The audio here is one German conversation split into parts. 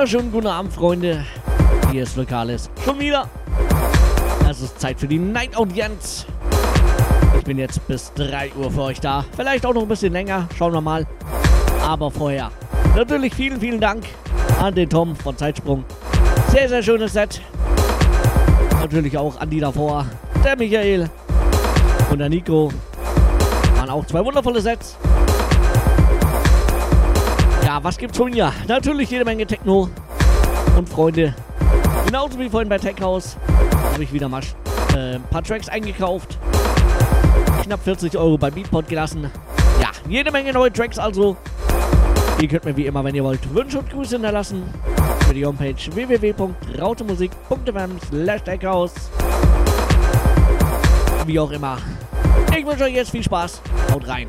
wunderschönen guten Abend, Freunde. Hier ist Lokales. Schon wieder. Es ist Zeit für die Night Audienz. Ich bin jetzt bis 3 Uhr für euch da. Vielleicht auch noch ein bisschen länger. Schauen wir mal. Aber vorher natürlich vielen, vielen Dank an den Tom von Zeitsprung. Sehr, sehr schönes Set. Natürlich auch an die davor. Der Michael und der Nico. Waren auch zwei wundervolle Sets. Was gibt's von mir? Natürlich jede Menge Techno und Freunde. Genauso wie vorhin bei Tech House habe ich wieder mal äh, ein paar Tracks eingekauft. Knapp 40 Euro bei Beatport gelassen. Ja, jede Menge neue Tracks also. Ihr könnt mir wie immer, wenn ihr wollt, Wünsche und Grüße hinterlassen. Für die Homepage www.rautemusik.fm slash. Wie auch immer. Ich wünsche euch jetzt viel Spaß. Haut rein.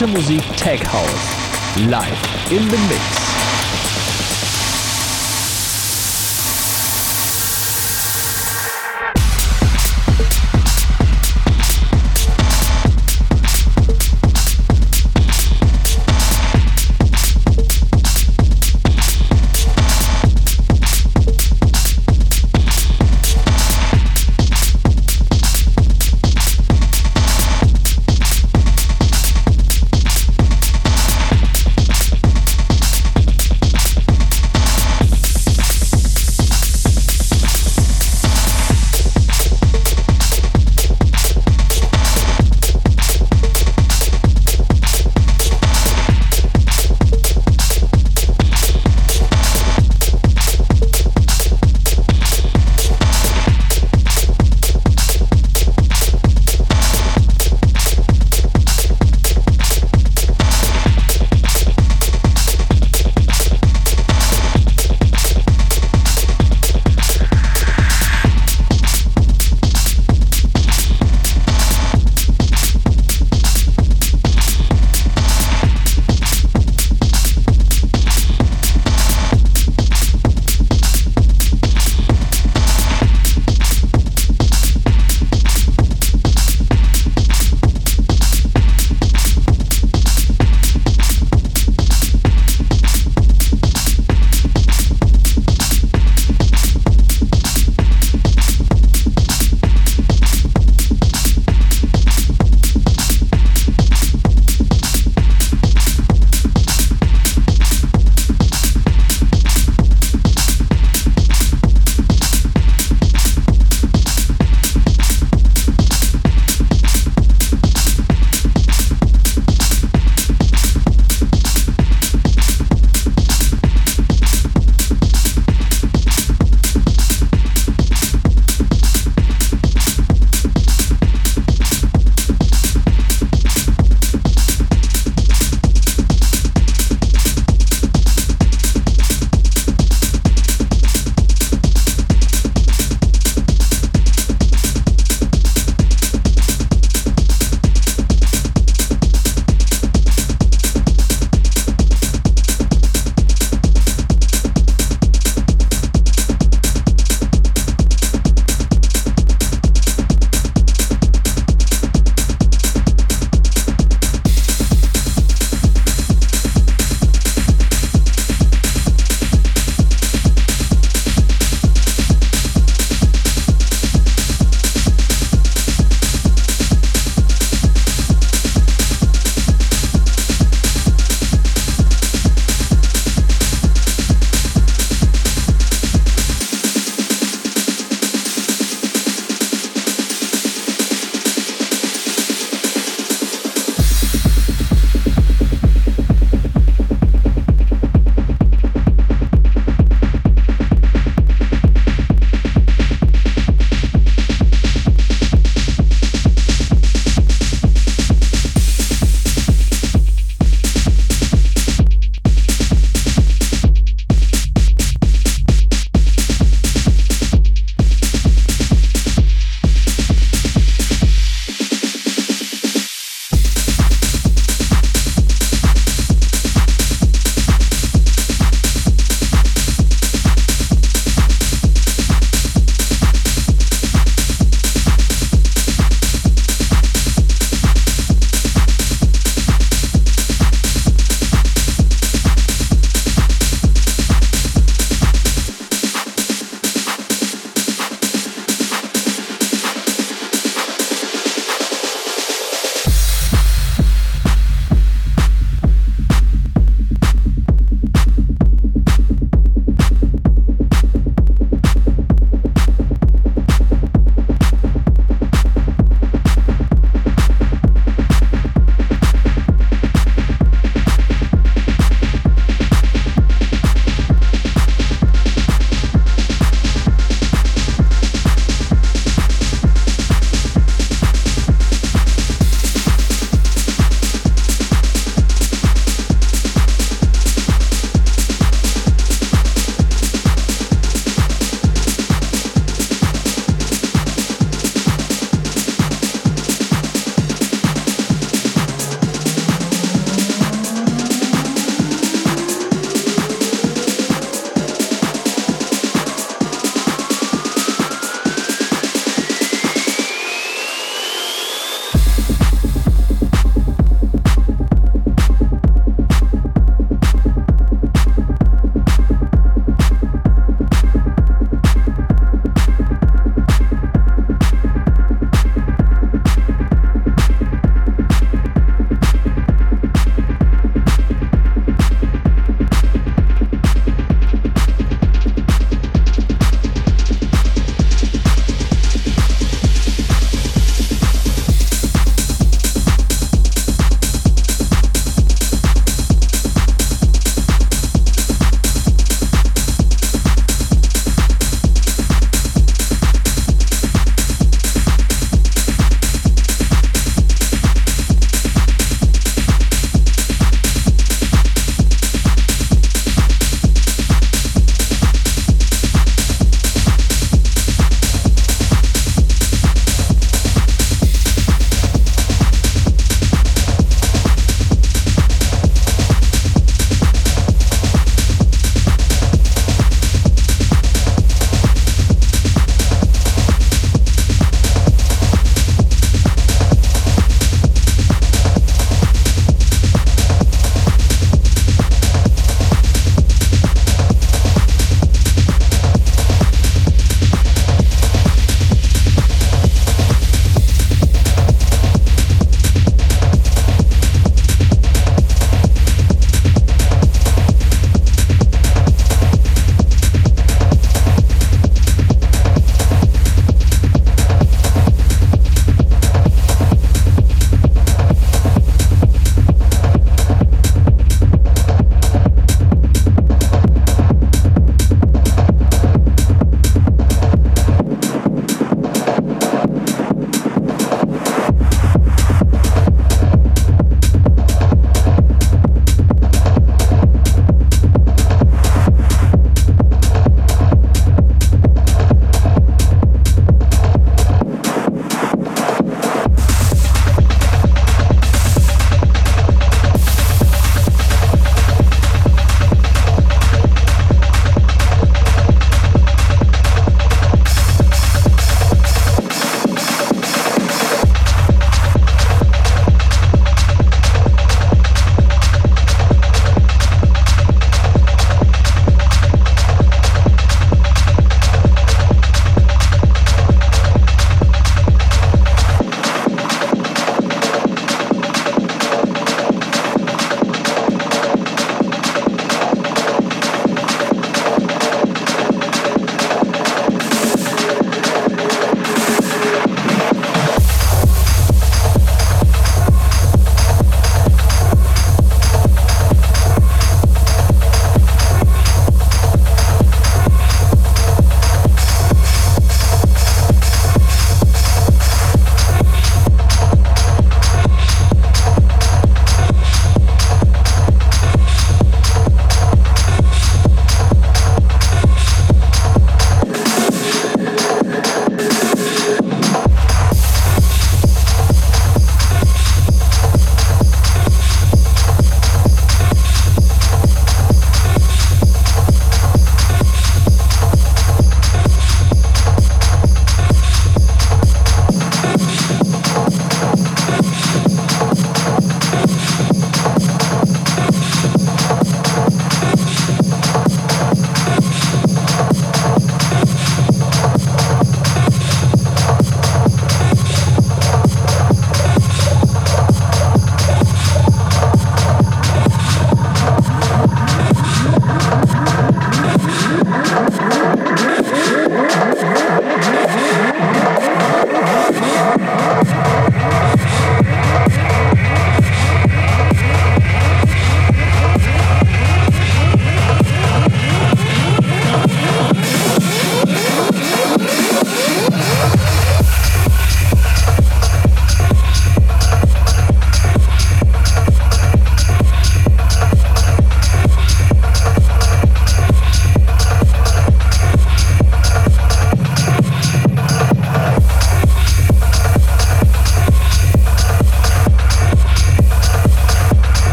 Laute Musik Tech House. Live in the Mix.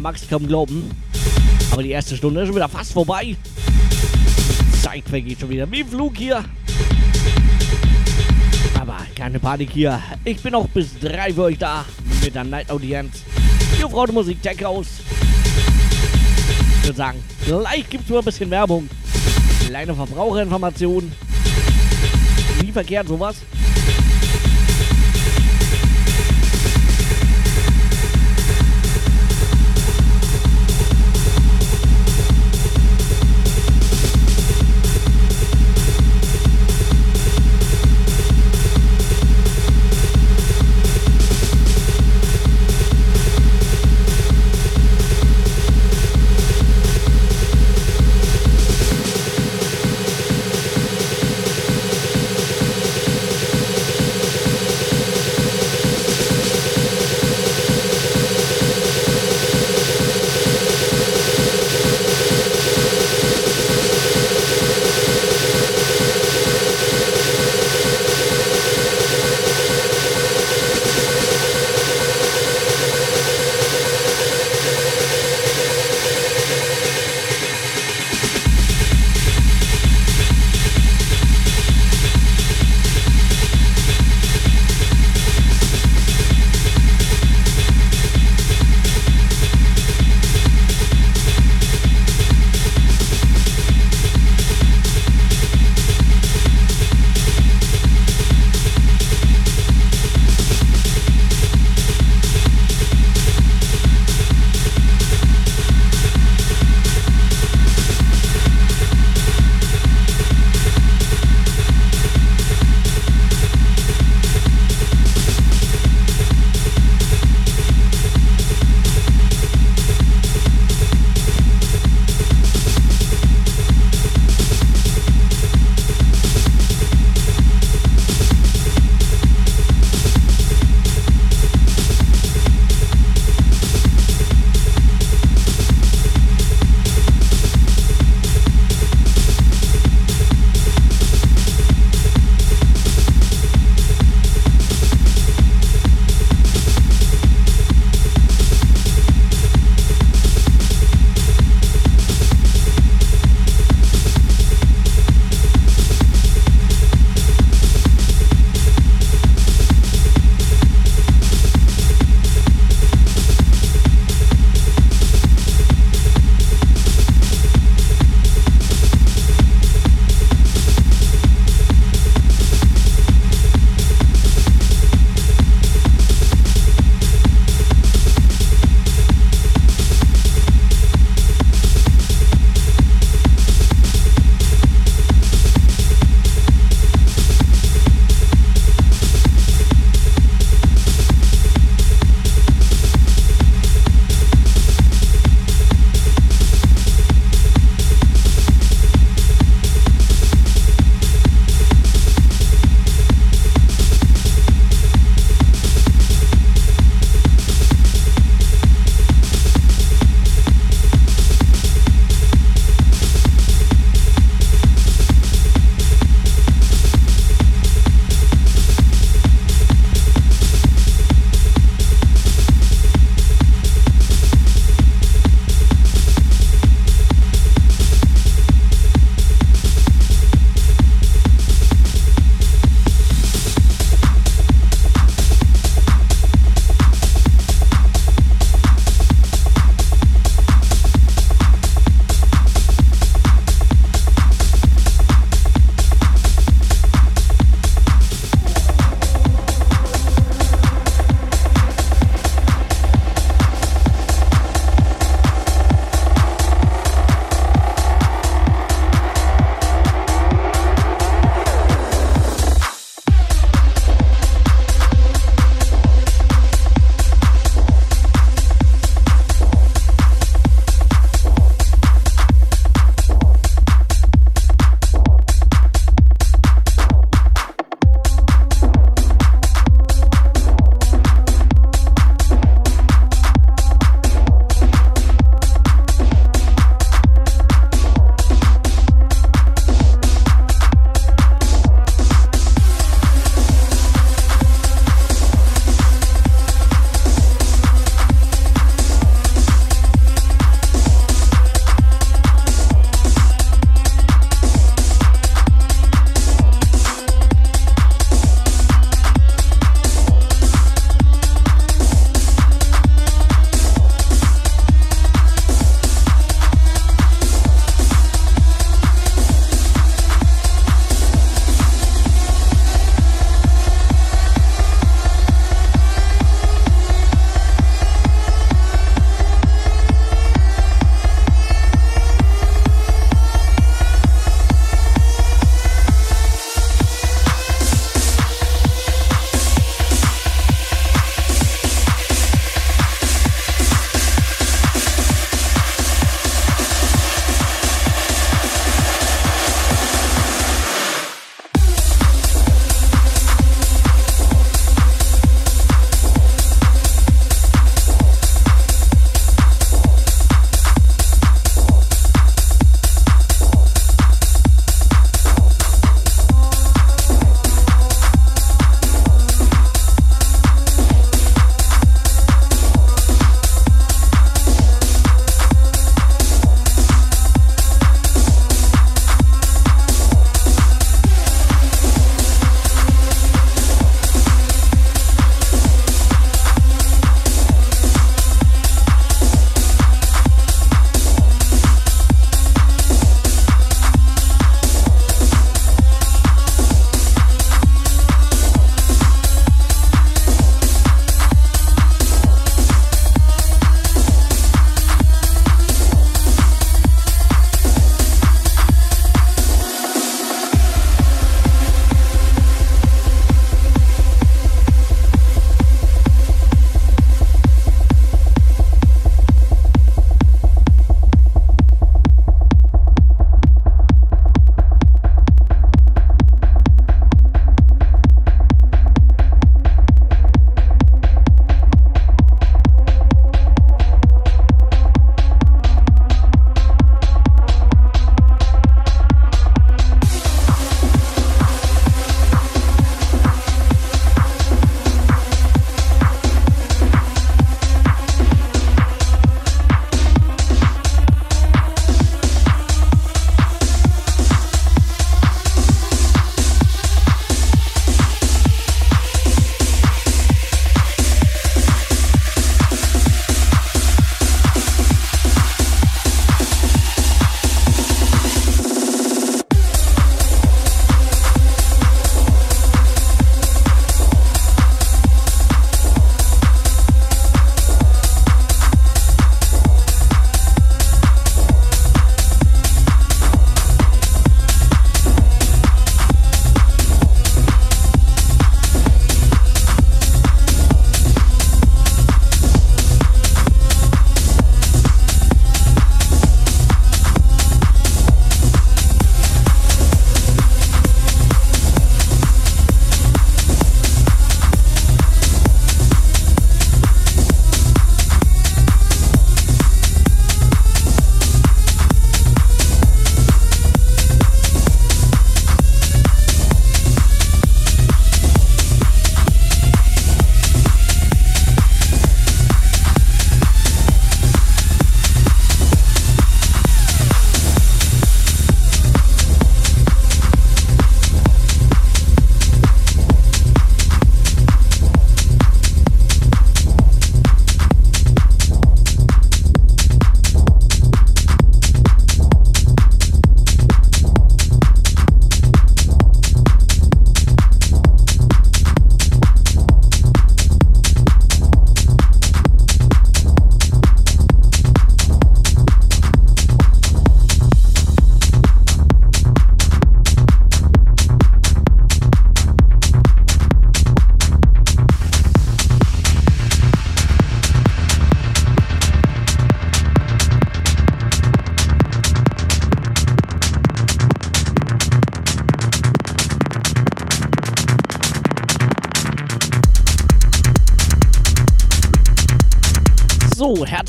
Kinders, man mag es kaum glauben. Aber die erste Stunde ist schon wieder fast vorbei. Zeit vergeht schon wieder wie Flug hier. Aber keine Panik hier. Ich bin auch bis drei für euch da mit der Night Audienz. Ihr Freude Musik Tech House. Ich würde sagen, gleich gibt es nur ein bisschen Werbung. Kleine Verbraucherinformationen. Wie verkehrt sowas?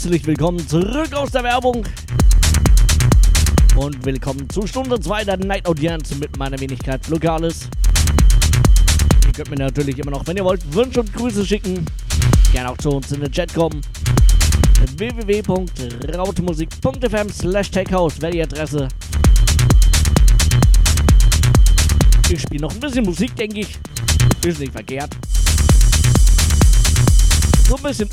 Herzlich willkommen zurück aus der Werbung. Und willkommen zu Stunde 2 der Night Audience mit meiner Wenigkeit Lokales. Ihr könnt mir natürlich immer noch, wenn ihr wollt, Wünsche und Grüße schicken. Gerne auch zu uns in den Chat kommen. www.rautemusik.fm slash takehouse wäre die Adresse. Ich spiele noch ein bisschen Musik, denke ich. Ist nicht verkehrt. So ein bisschen.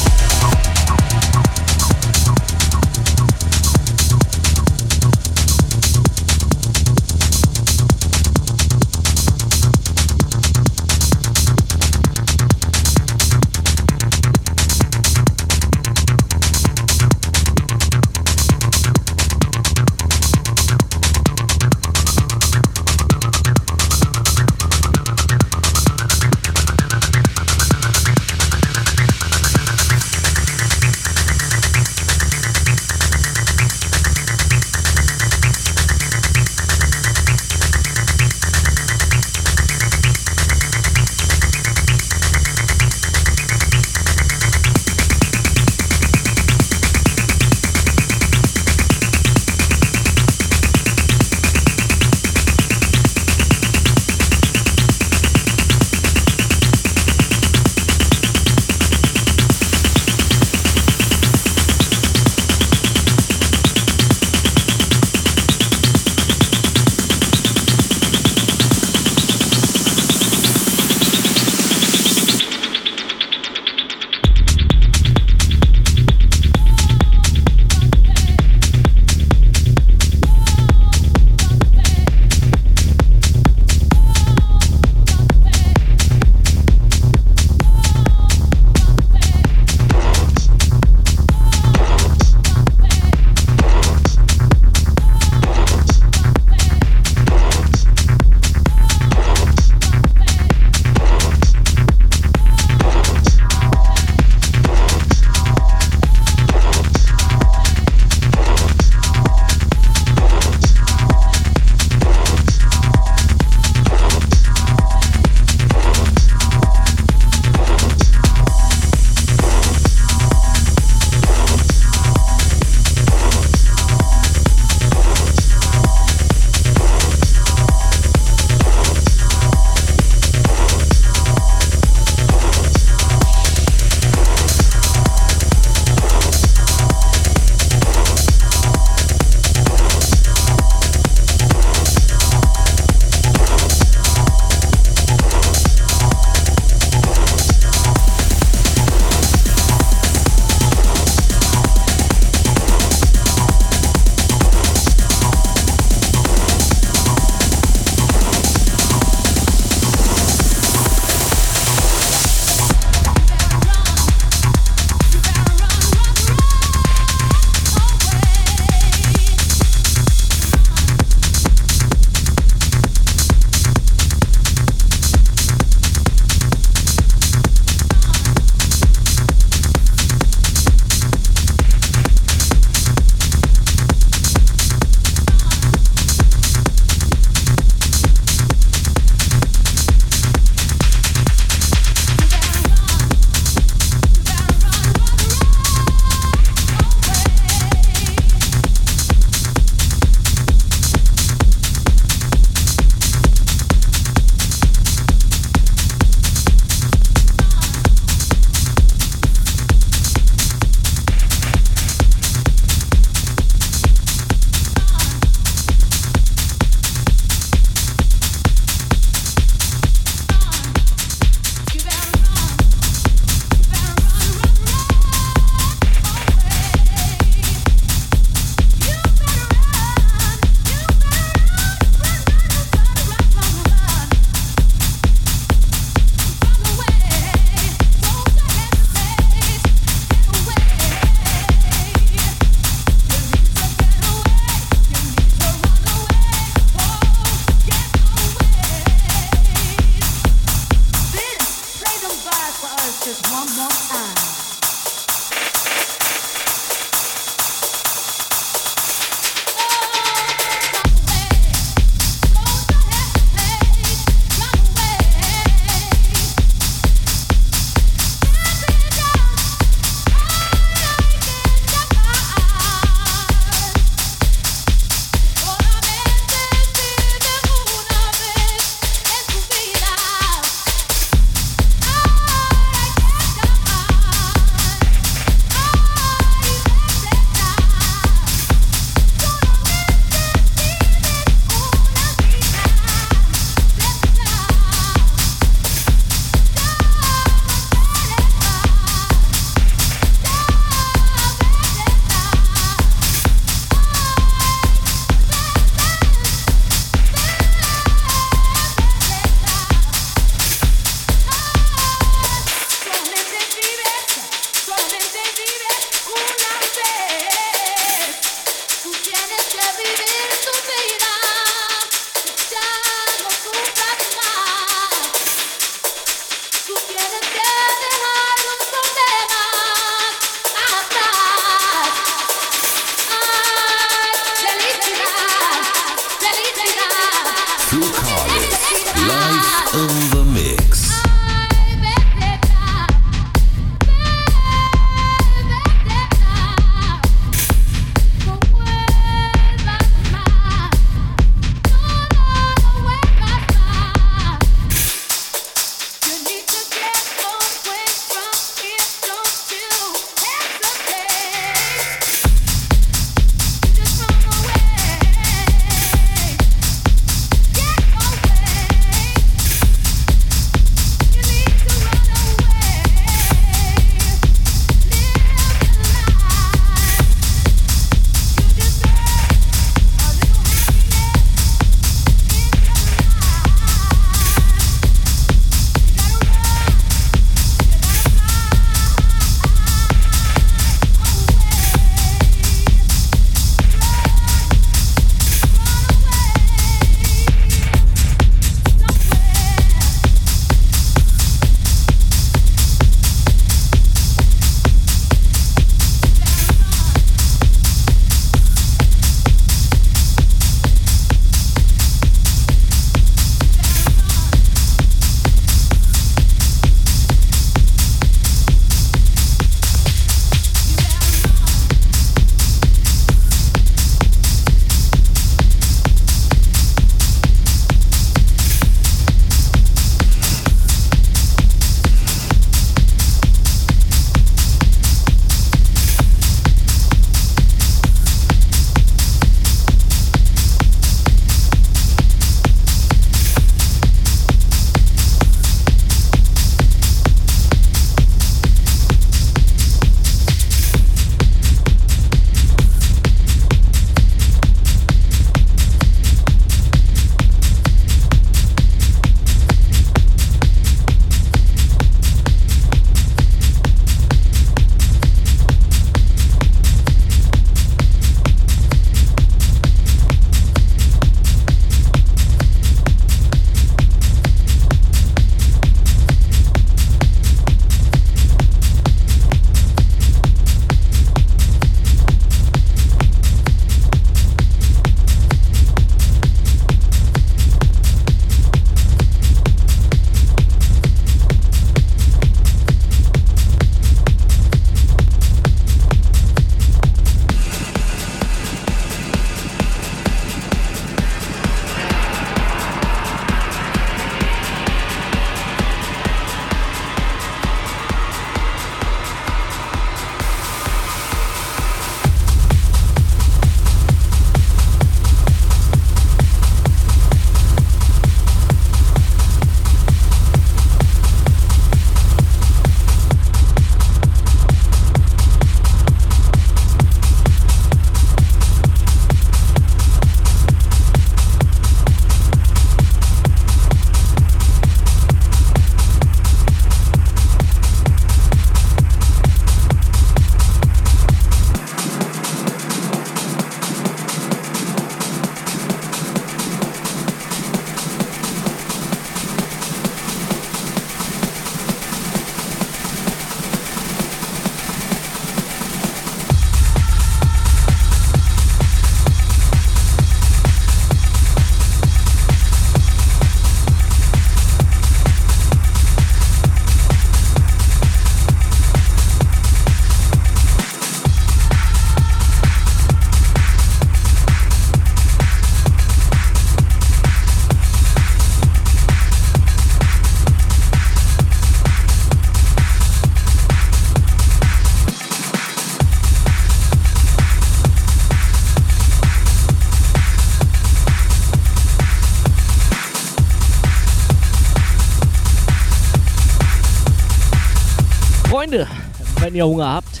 Wenn ihr Hunger habt,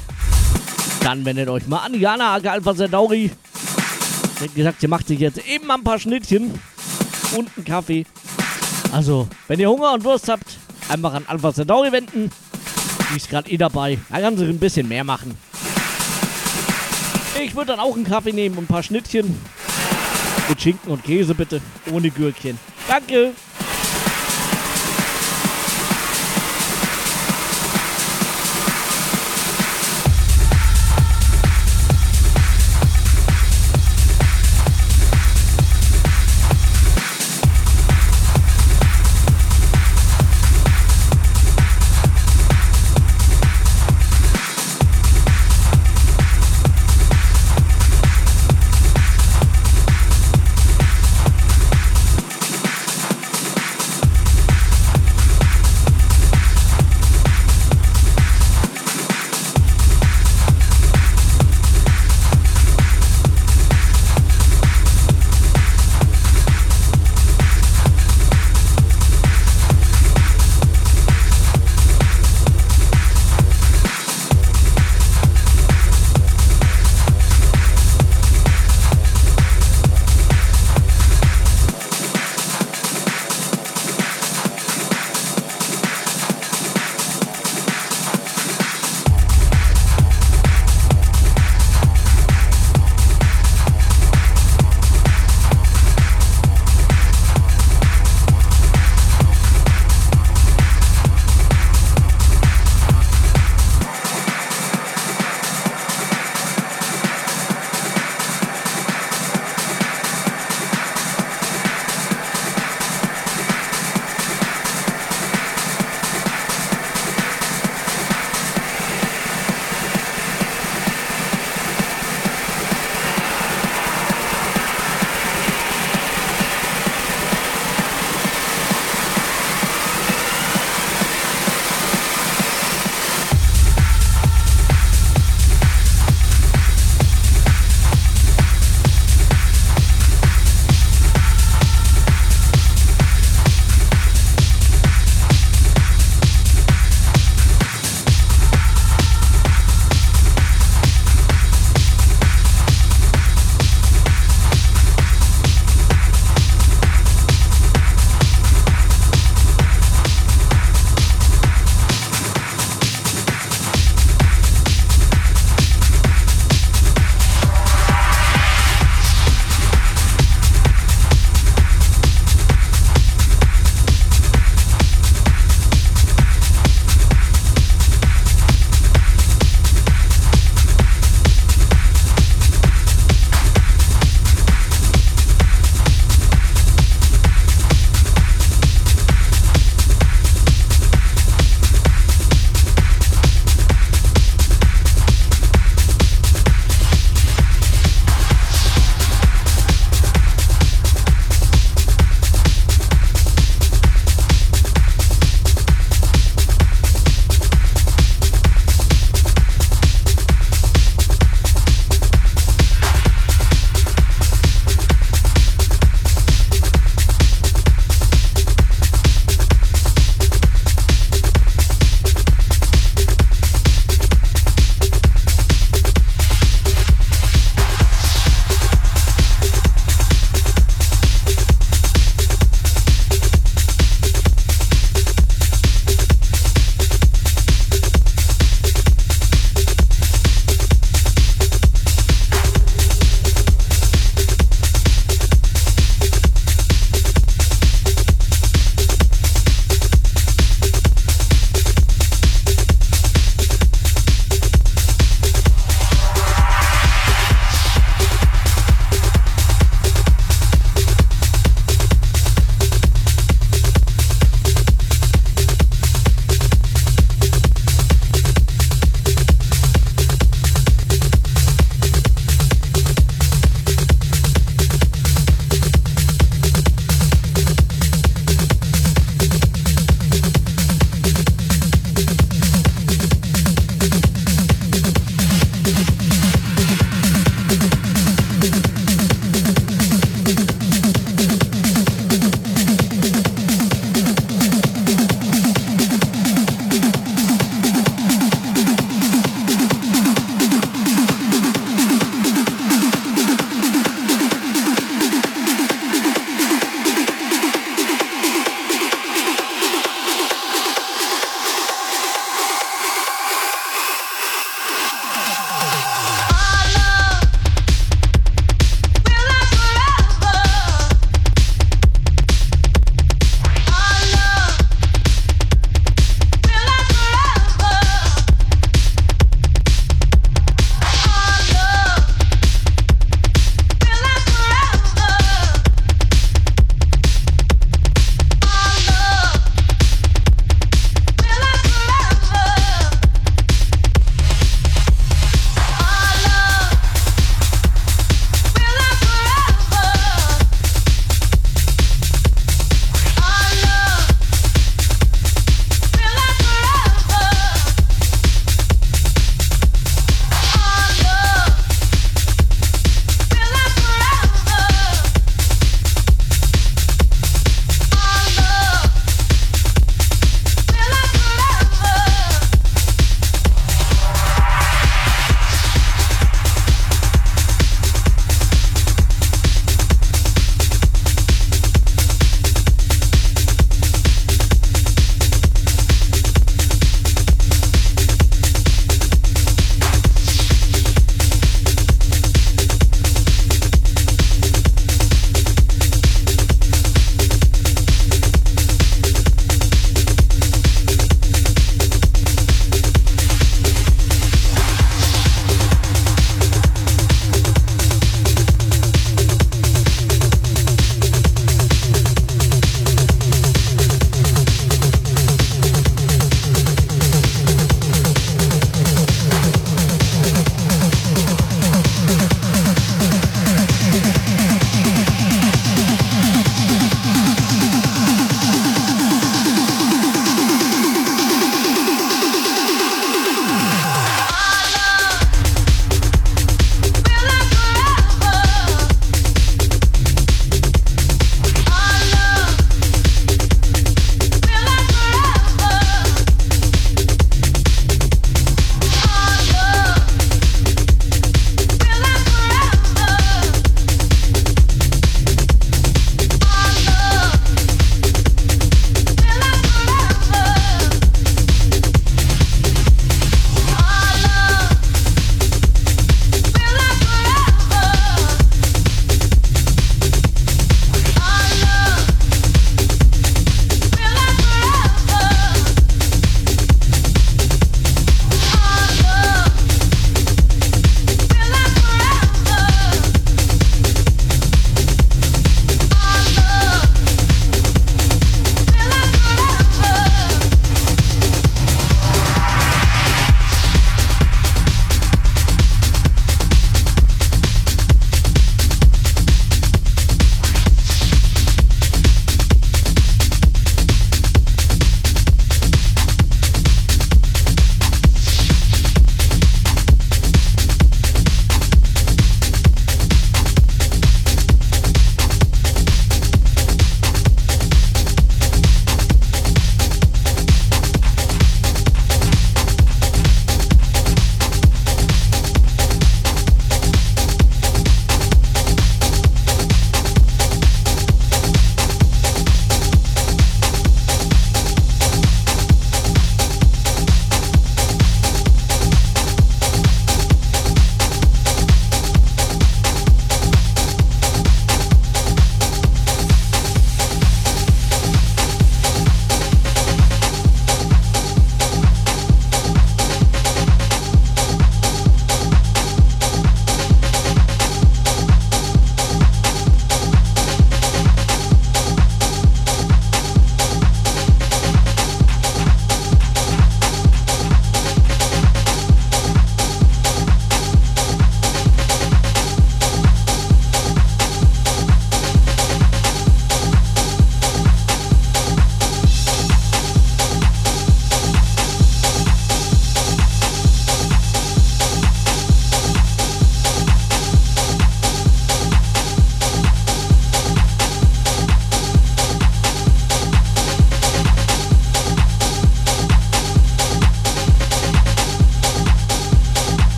dann wendet euch mal an. Jana Ake Alpha Centauri. Sie hat gesagt, sie macht sich jetzt eben ein paar Schnittchen und einen Kaffee. Also, wenn ihr Hunger und Durst habt, einfach an Alpha Centauri wenden. Die ist gerade eh dabei. Da kann sie ein bisschen mehr machen. Ich würde dann auch einen Kaffee nehmen und ein paar Schnittchen. Mit Schinken und Käse bitte. Ohne Gürkchen. Danke.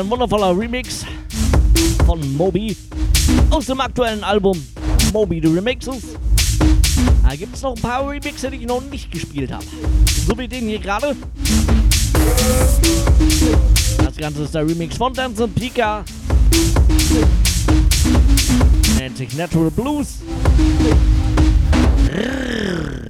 Ein wundervoller Remix von Moby aus dem aktuellen Album Moby the Remixes. Da gibt es noch ein paar Remixe, die ich noch nicht gespielt habe. So wie den hier gerade. Das Ganze ist der Remix von Dance Pika. Nennt sich Natural Blues. Zahl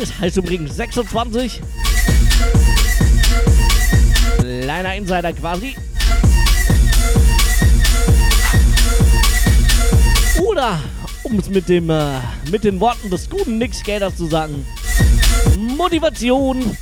Tages heißt übrigens 26. Kleiner Insider quasi. Oder, um es mit, äh, mit den Worten des guten Nick Skaters zu sagen, Motivation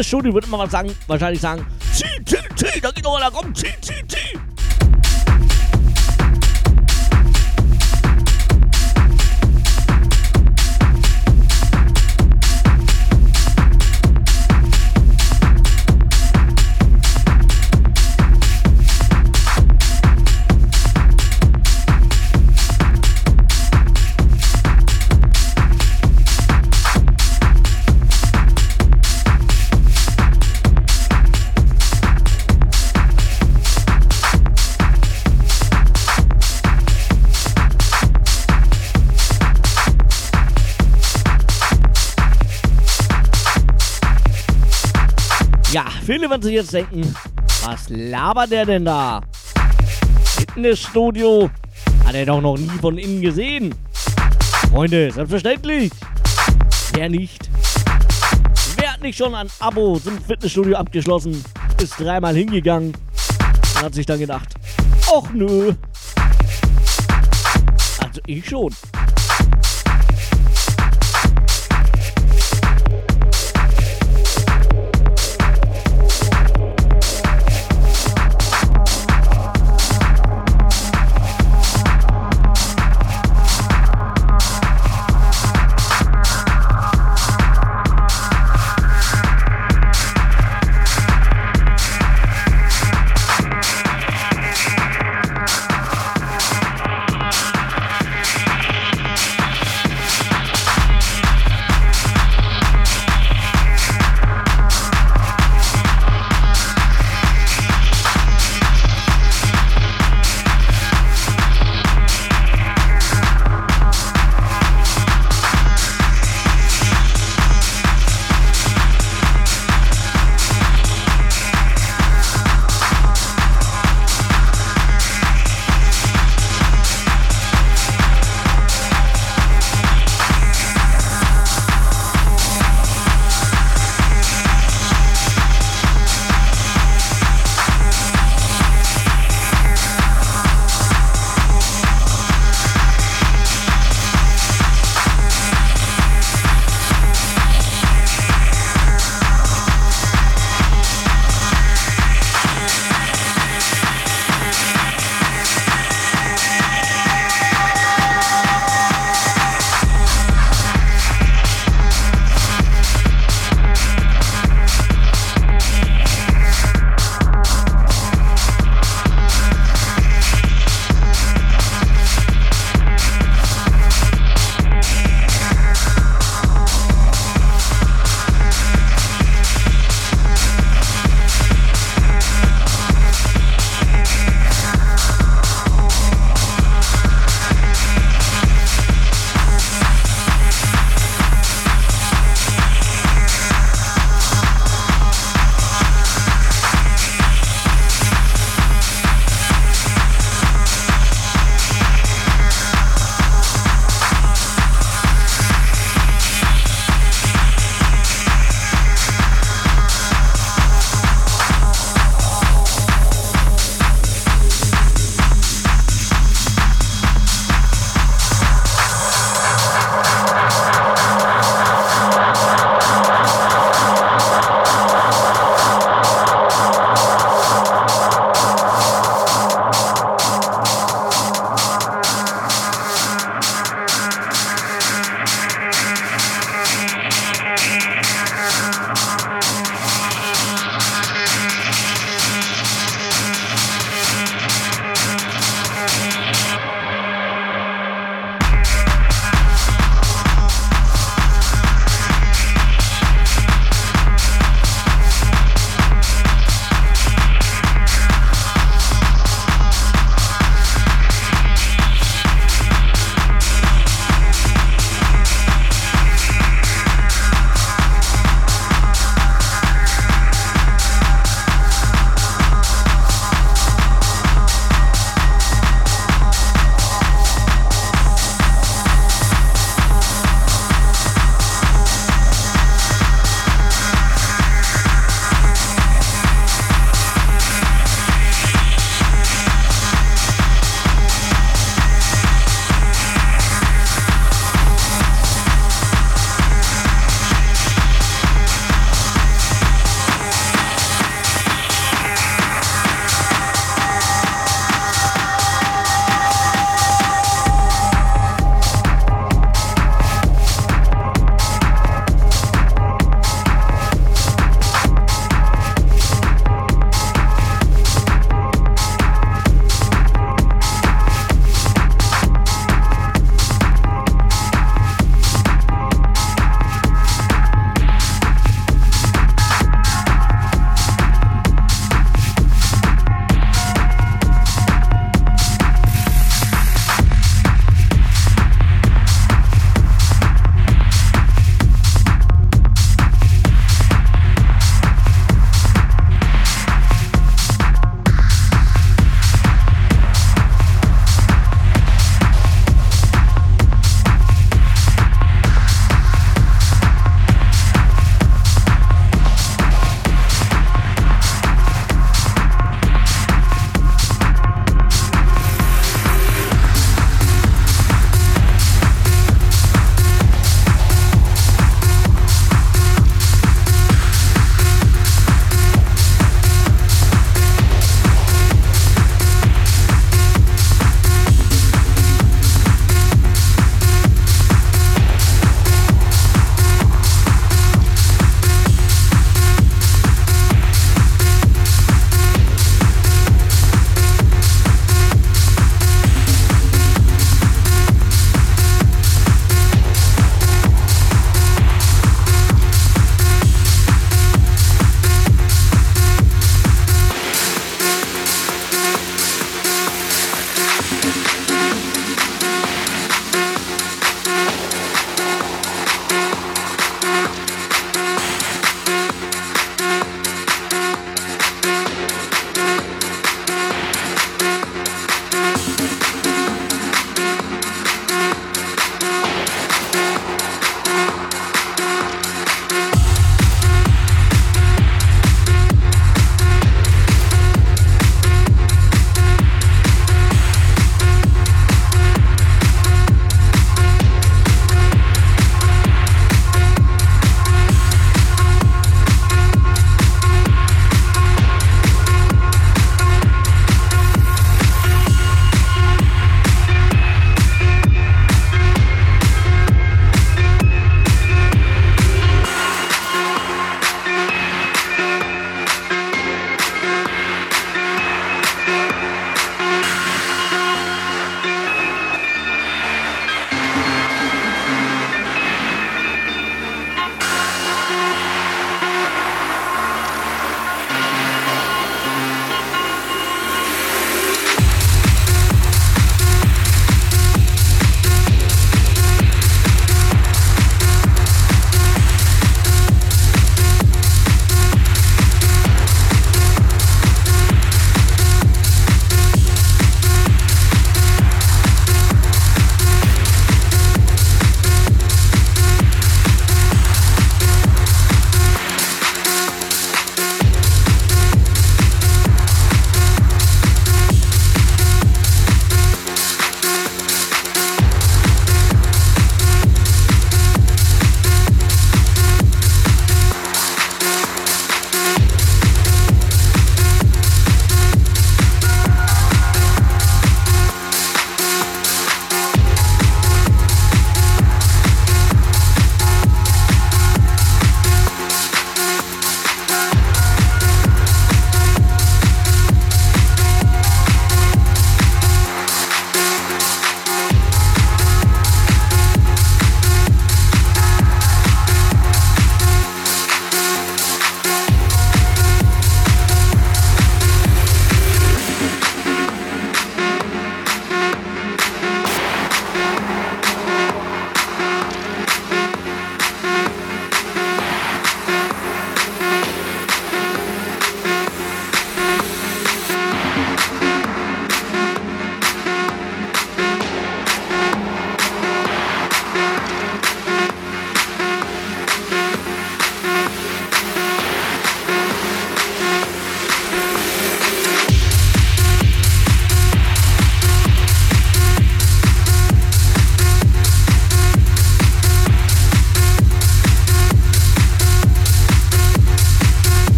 Fitnessstudio würde man sagen, wahrscheinlich sagen, zieh, zieh, zieh, da geht doch einer, komm, zieh, zieh, werden sich jetzt denken, was labert der denn da? Fitnessstudio hat er doch noch nie von innen gesehen. Freunde, selbstverständlich. Wer nicht? Wer hat nicht schon ein Abo zum Fitnessstudio abgeschlossen, ist dreimal hingegangen und hat sich dann gedacht, ach nö. Also ich schon.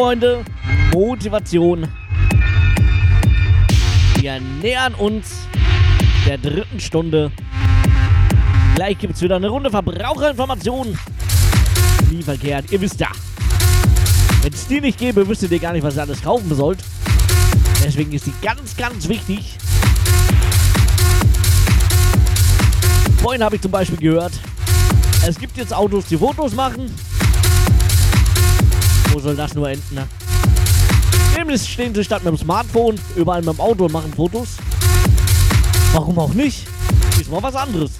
Freunde. Motivation. Wir nähern uns der dritten Stunde. Gleich gibt es wieder eine Runde Verbraucherinformationen. Lieferkehrt, ihr wisst ja. Wenn es die nicht gäbe, wüsstet ihr gar nicht, was ihr alles kaufen sollt. Deswegen ist die ganz, ganz wichtig. Vorhin habe ich zum Beispiel gehört, es gibt jetzt Autos, die Fotos machen. Soll das nur enden? Ne? Nämlich stehen sie statt mit dem Smartphone überall mit dem Auto und machen Fotos. Warum auch nicht? Ist mal was anderes.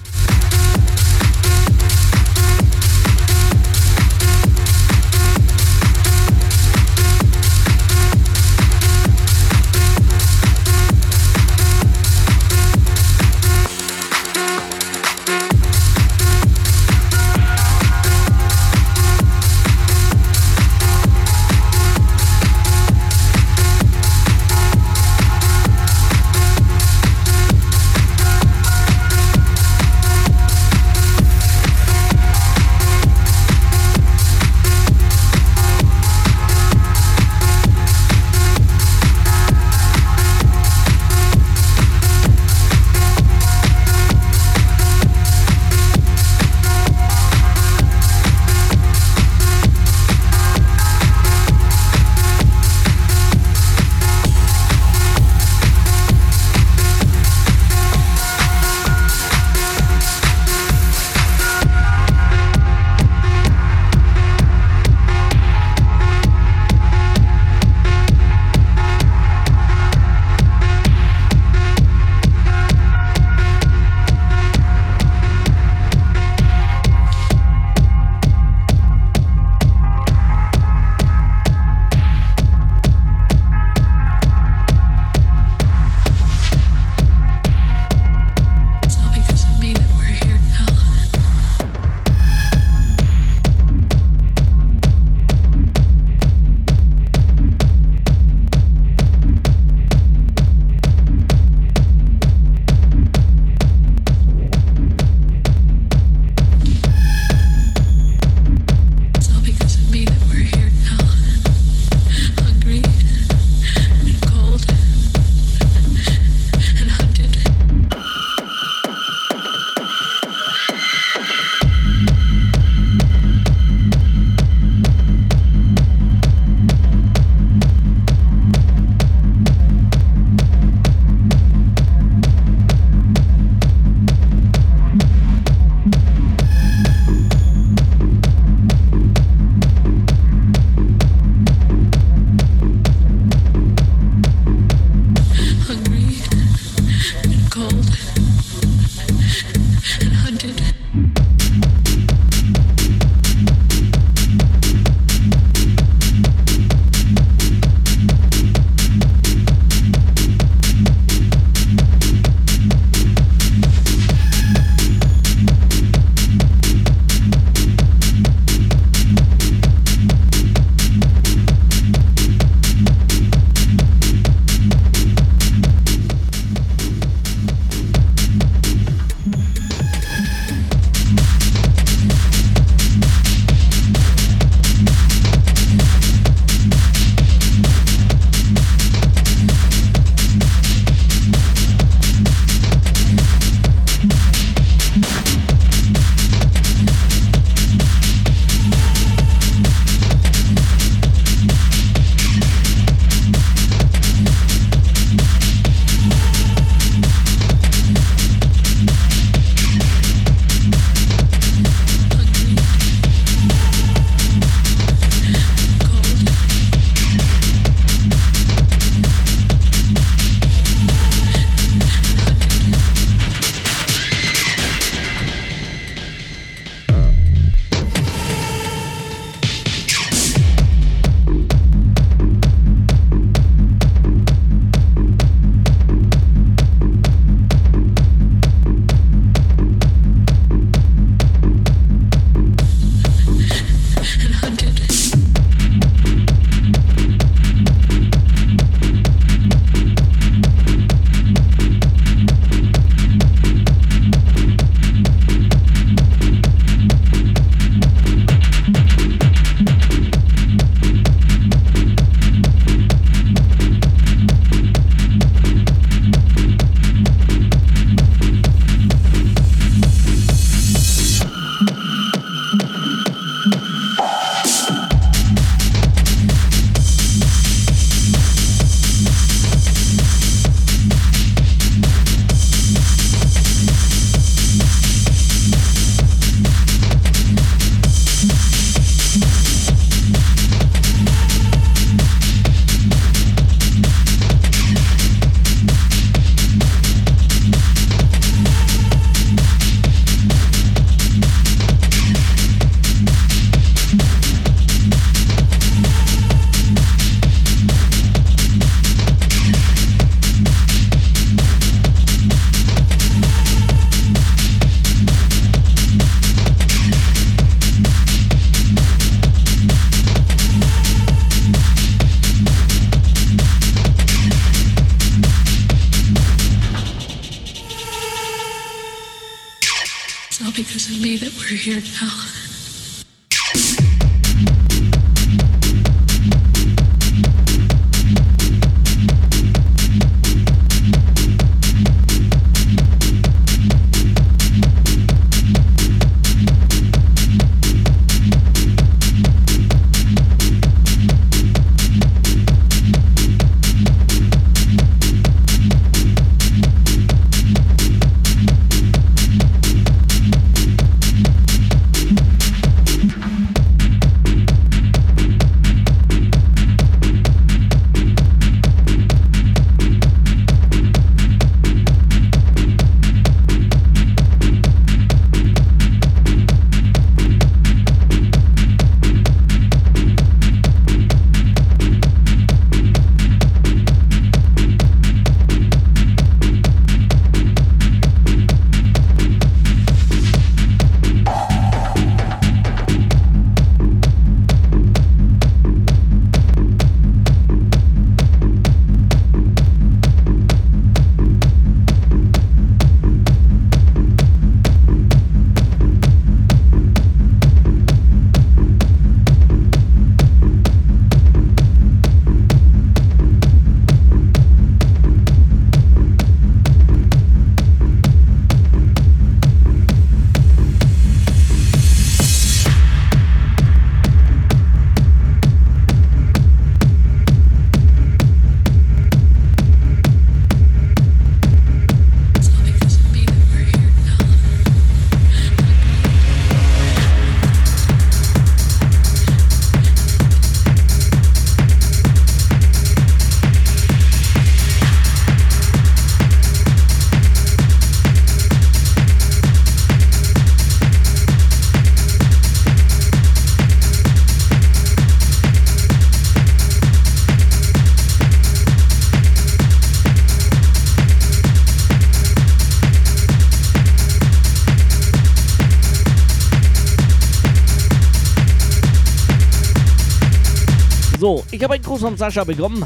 Ich habe einen Gruß von Sascha bekommen.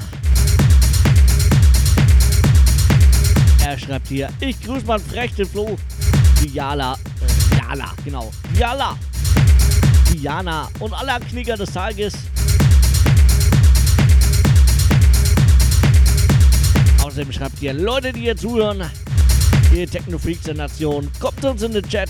Er schreibt hier, ich grüße mal frechte Flo. Diala, äh, Diala, genau. Diala, Diana und alle Knicker des Tages. Außerdem schreibt ihr, Leute, die hier zuhören, ihr Techno-Freaks der Nation, kommt uns in den Chat.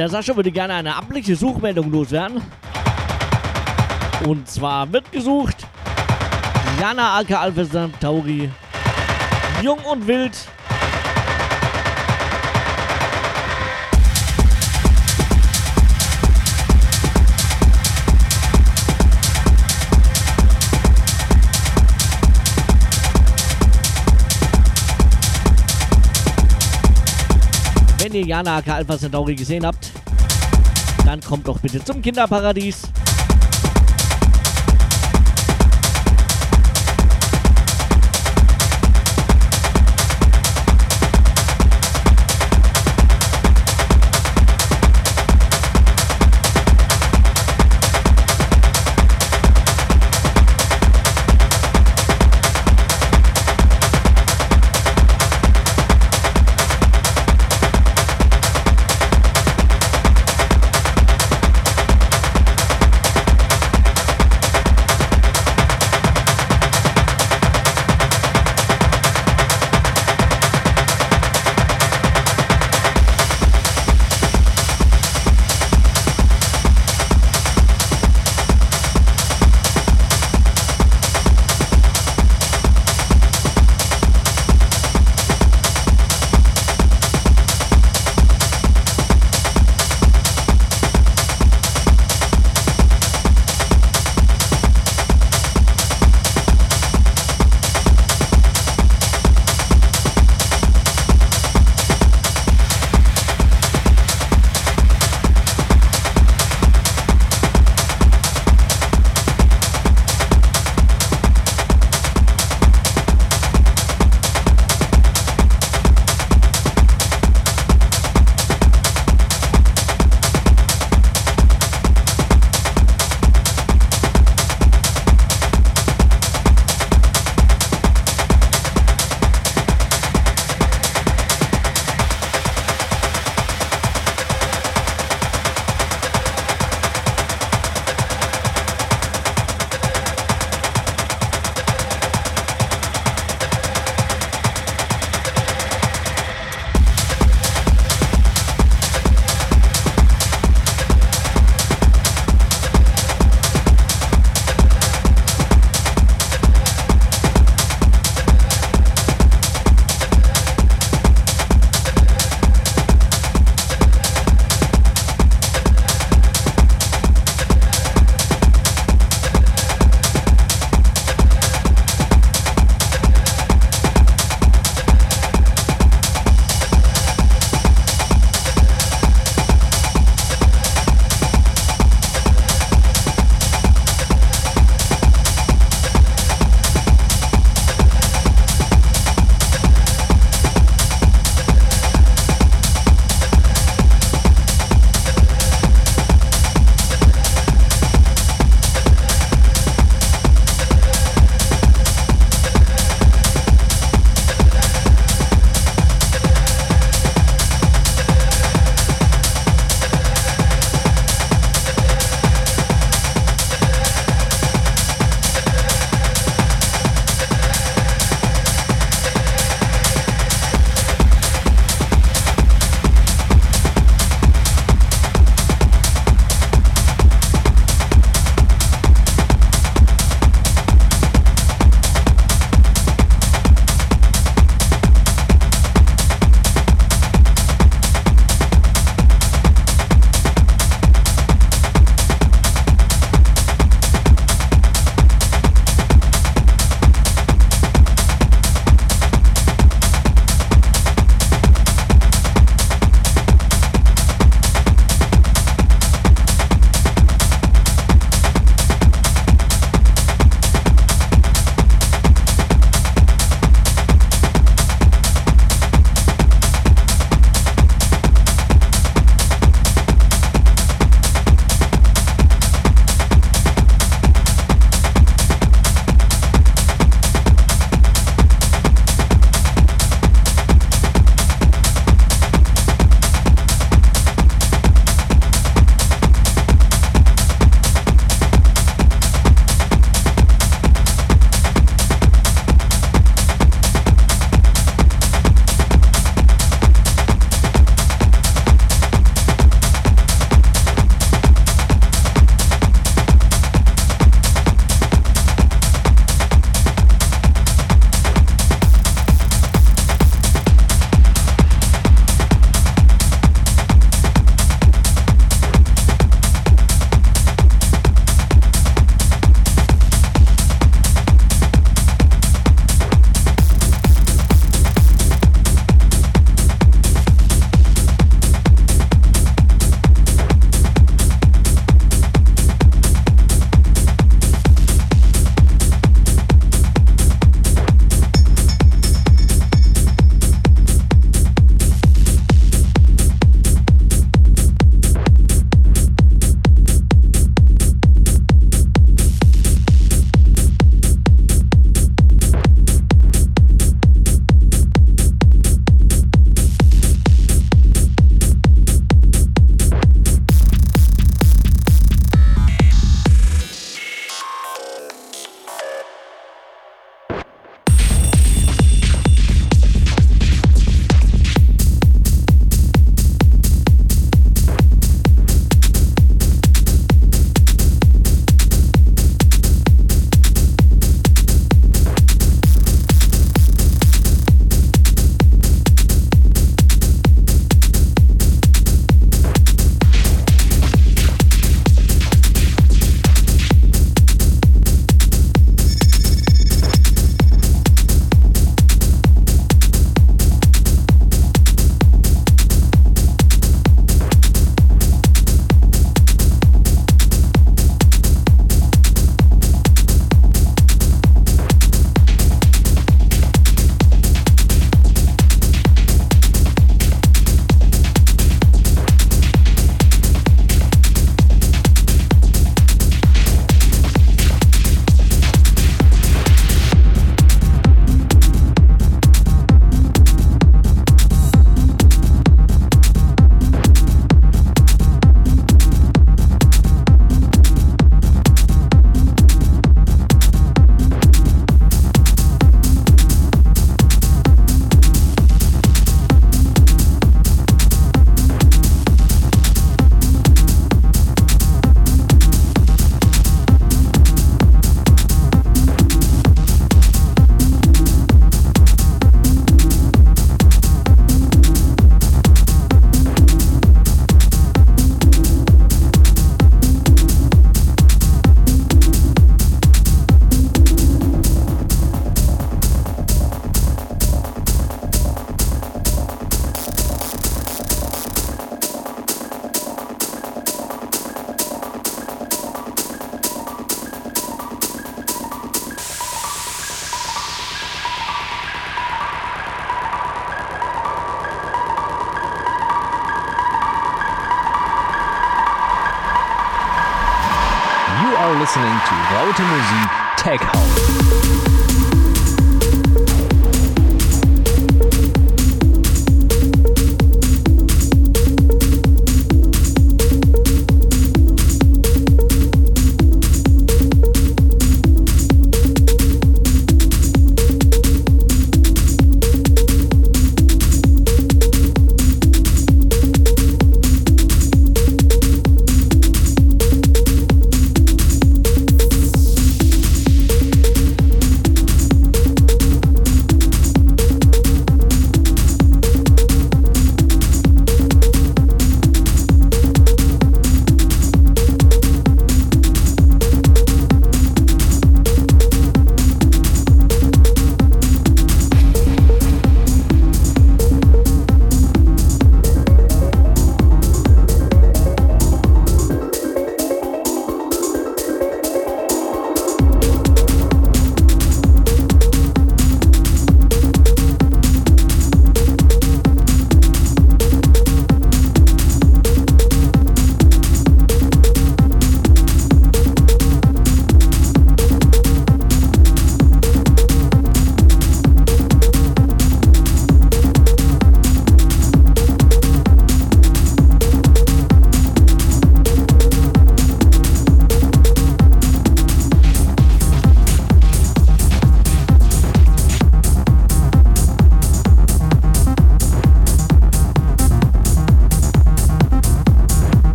Der Sascha würde gerne eine amtliche Suchmeldung loswerden. Und zwar wird gesucht Jana Alka Alpha Tauri. Jung und wild. Wenn ihr Jana Aka Alpha Centauri gesehen habt, dann kommt doch bitte zum Kinderparadies.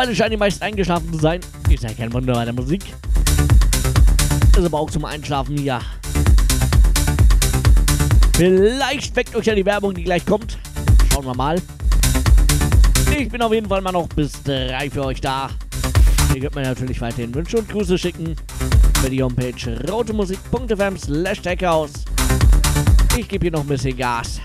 Mittlerweile scheinen die meisten eingeschlafen zu sein. Ist ja kein Wunder bei der Musik. Ist aber auch zum Einschlafen hier. Vielleicht weckt euch ja die Werbung, die gleich kommt. Schauen wir mal. Ich bin auf jeden Fall mal noch bis drei für euch da. Ihr könnt mir natürlich weiterhin Wünsche und Grüße schicken über die Homepage rautemusik.fm slash Ich gebe hier noch ein bisschen Gas.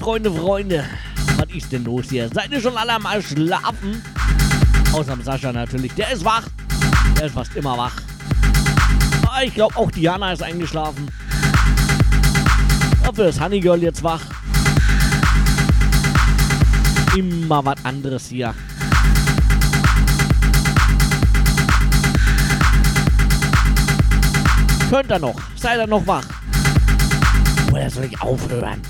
Freunde, Freunde, was ist denn los hier? Seid ihr schon alle mal Schlafen? Außer Sascha natürlich, der ist wach. Der ist fast immer wach. Aber ich glaube, auch Diana ist eingeschlafen. Dafür ist Honeygirl jetzt wach. Immer was anderes hier. Könnt ihr noch? Seid ihr noch wach? Oder soll ich aufhören?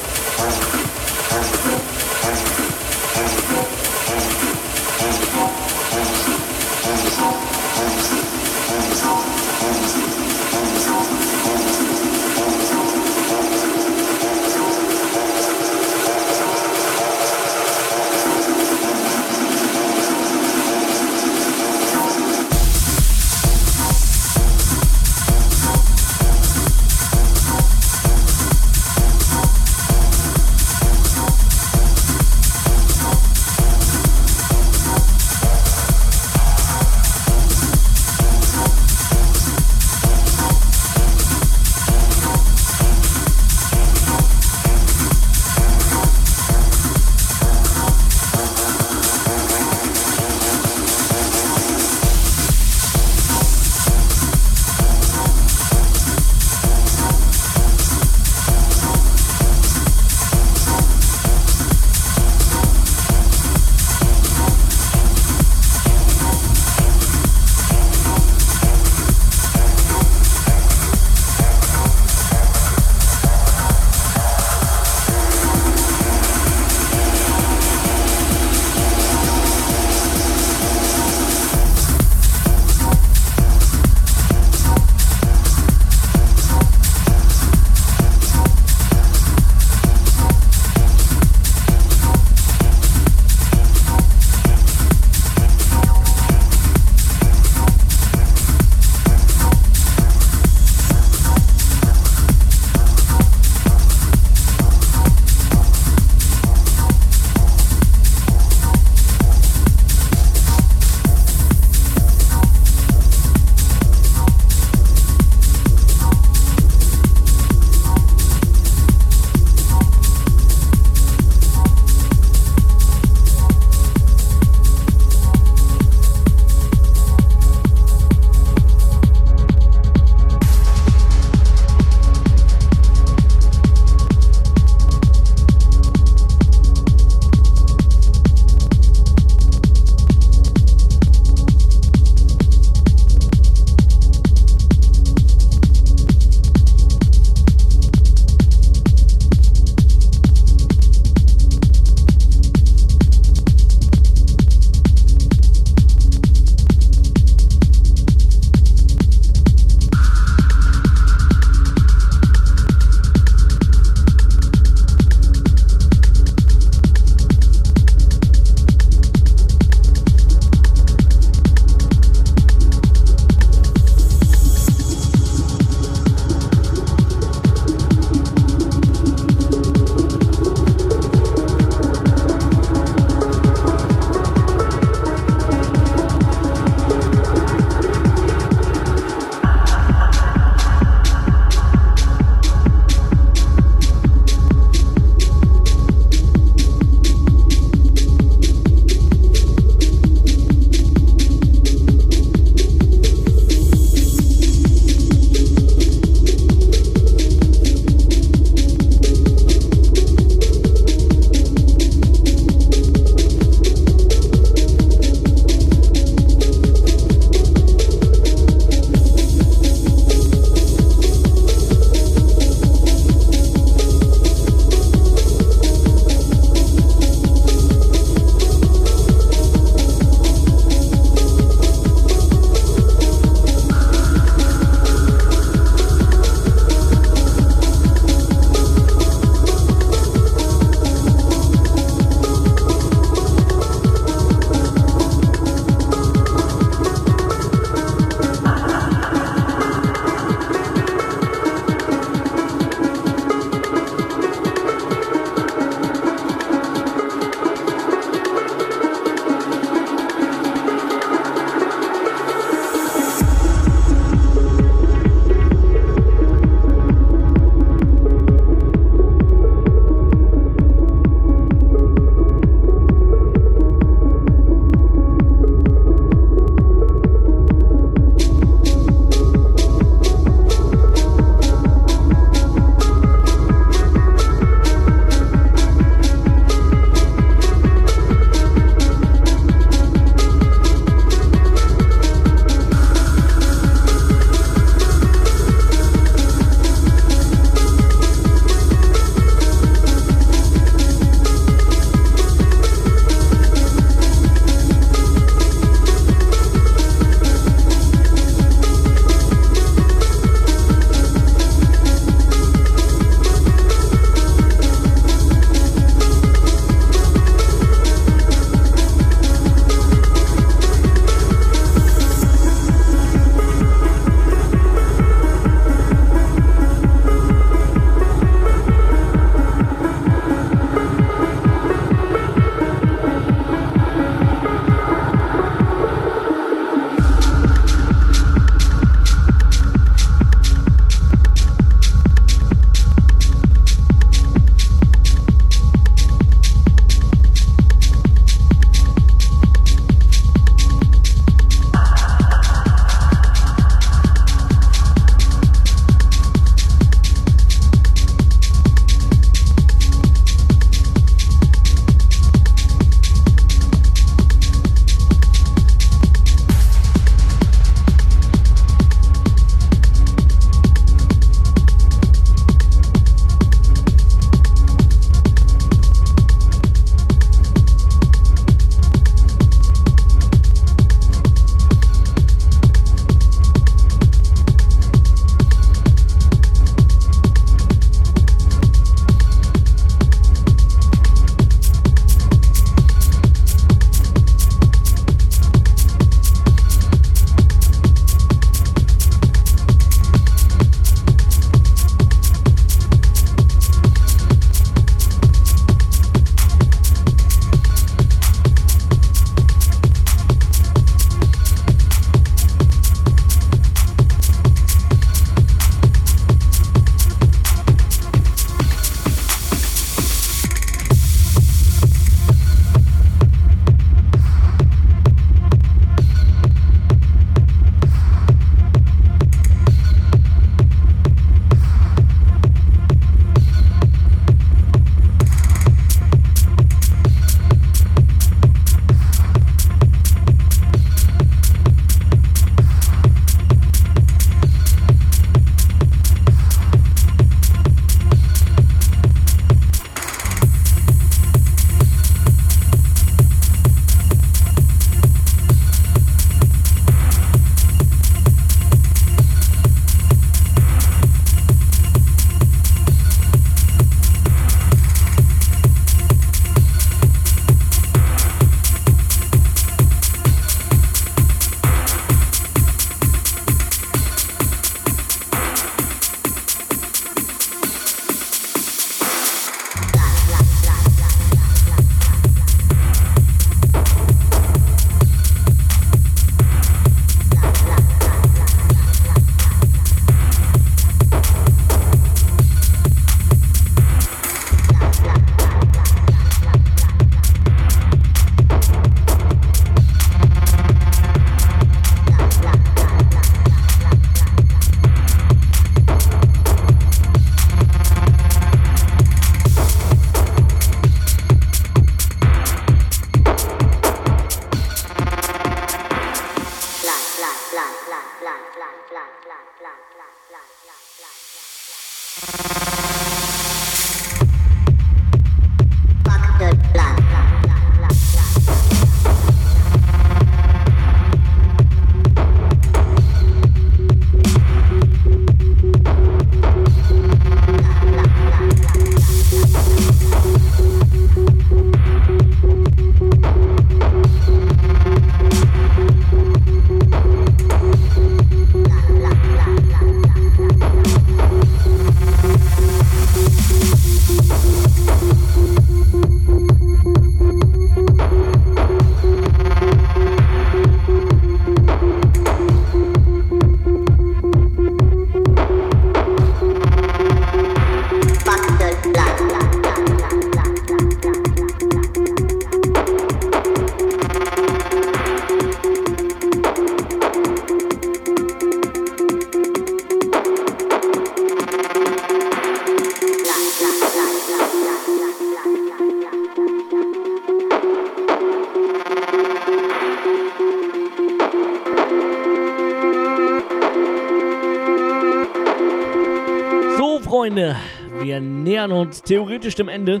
Theoretisch dem Ende.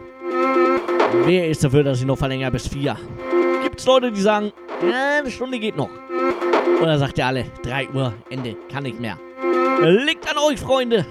Wer ist dafür, dass ich noch verlängere bis 4? Gibt es Leute, die sagen, ja, eine Stunde geht noch? Oder sagt ihr alle, 3 Uhr, Ende, kann nicht mehr? Liegt an euch, Freunde!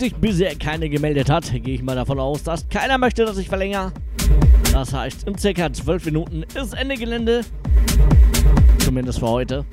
Sich bisher keine gemeldet hat, gehe ich mal davon aus, dass keiner möchte, dass ich verlängere. Das heißt, in circa 12 Minuten ist Ende Gelände. Zumindest für heute.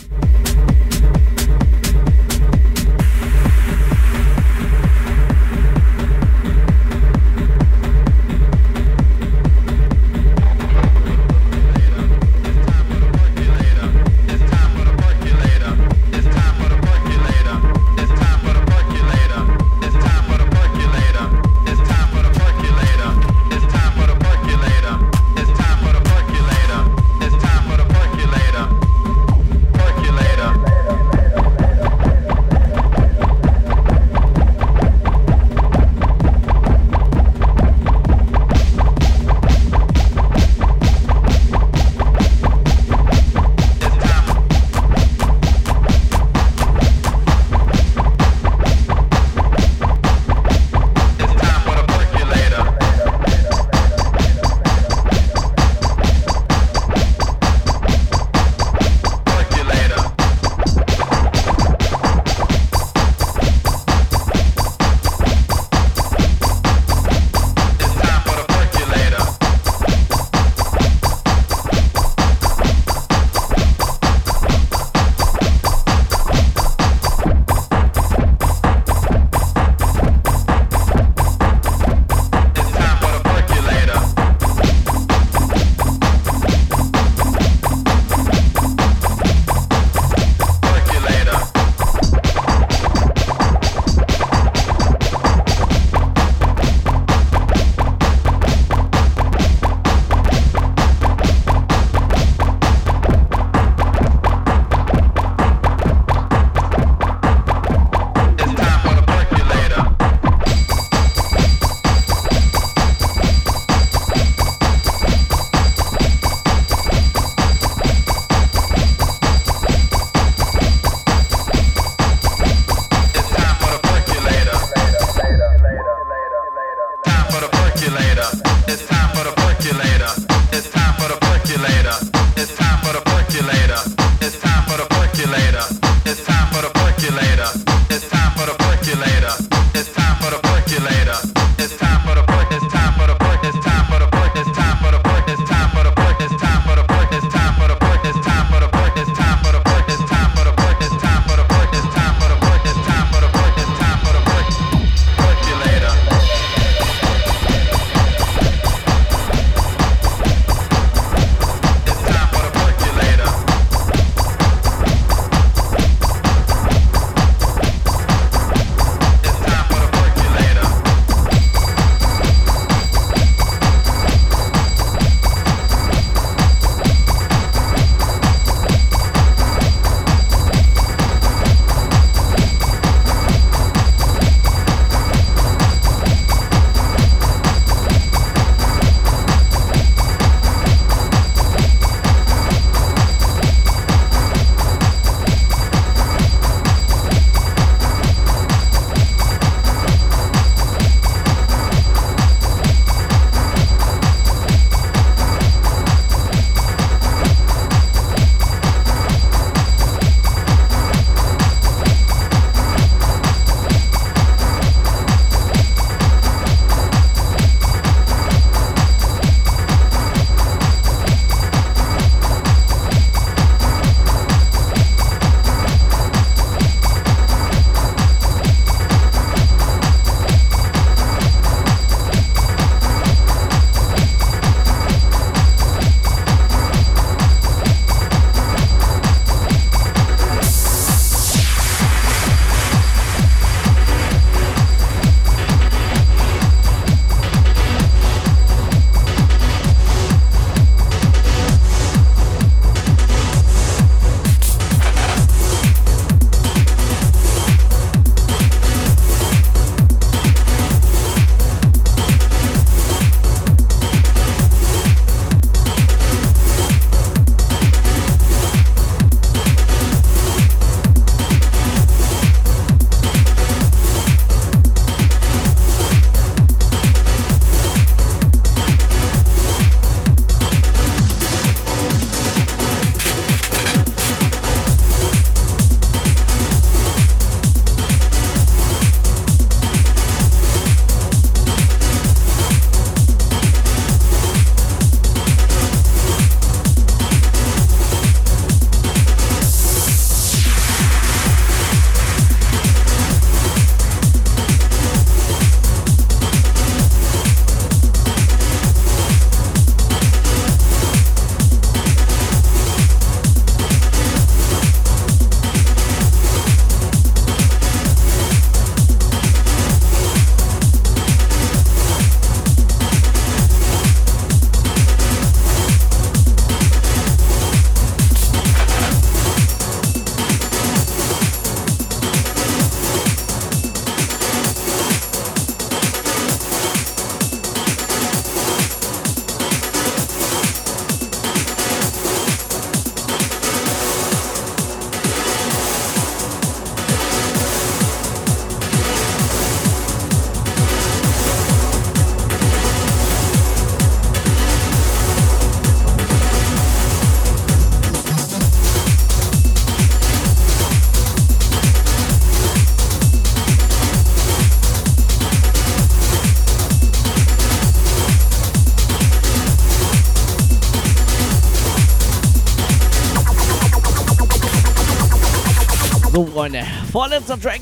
Freunde, vorletzter Track.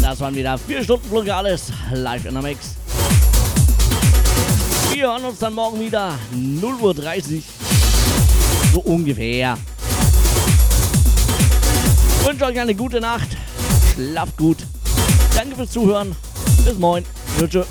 Das waren wieder vier Stunden Flugales live in der Mix. Wir hören uns dann morgen wieder 0.30 Uhr. So ungefähr. Ich wünsche euch eine gute Nacht. Schlaft gut. Danke fürs Zuhören. Bis morgen. Tschüss.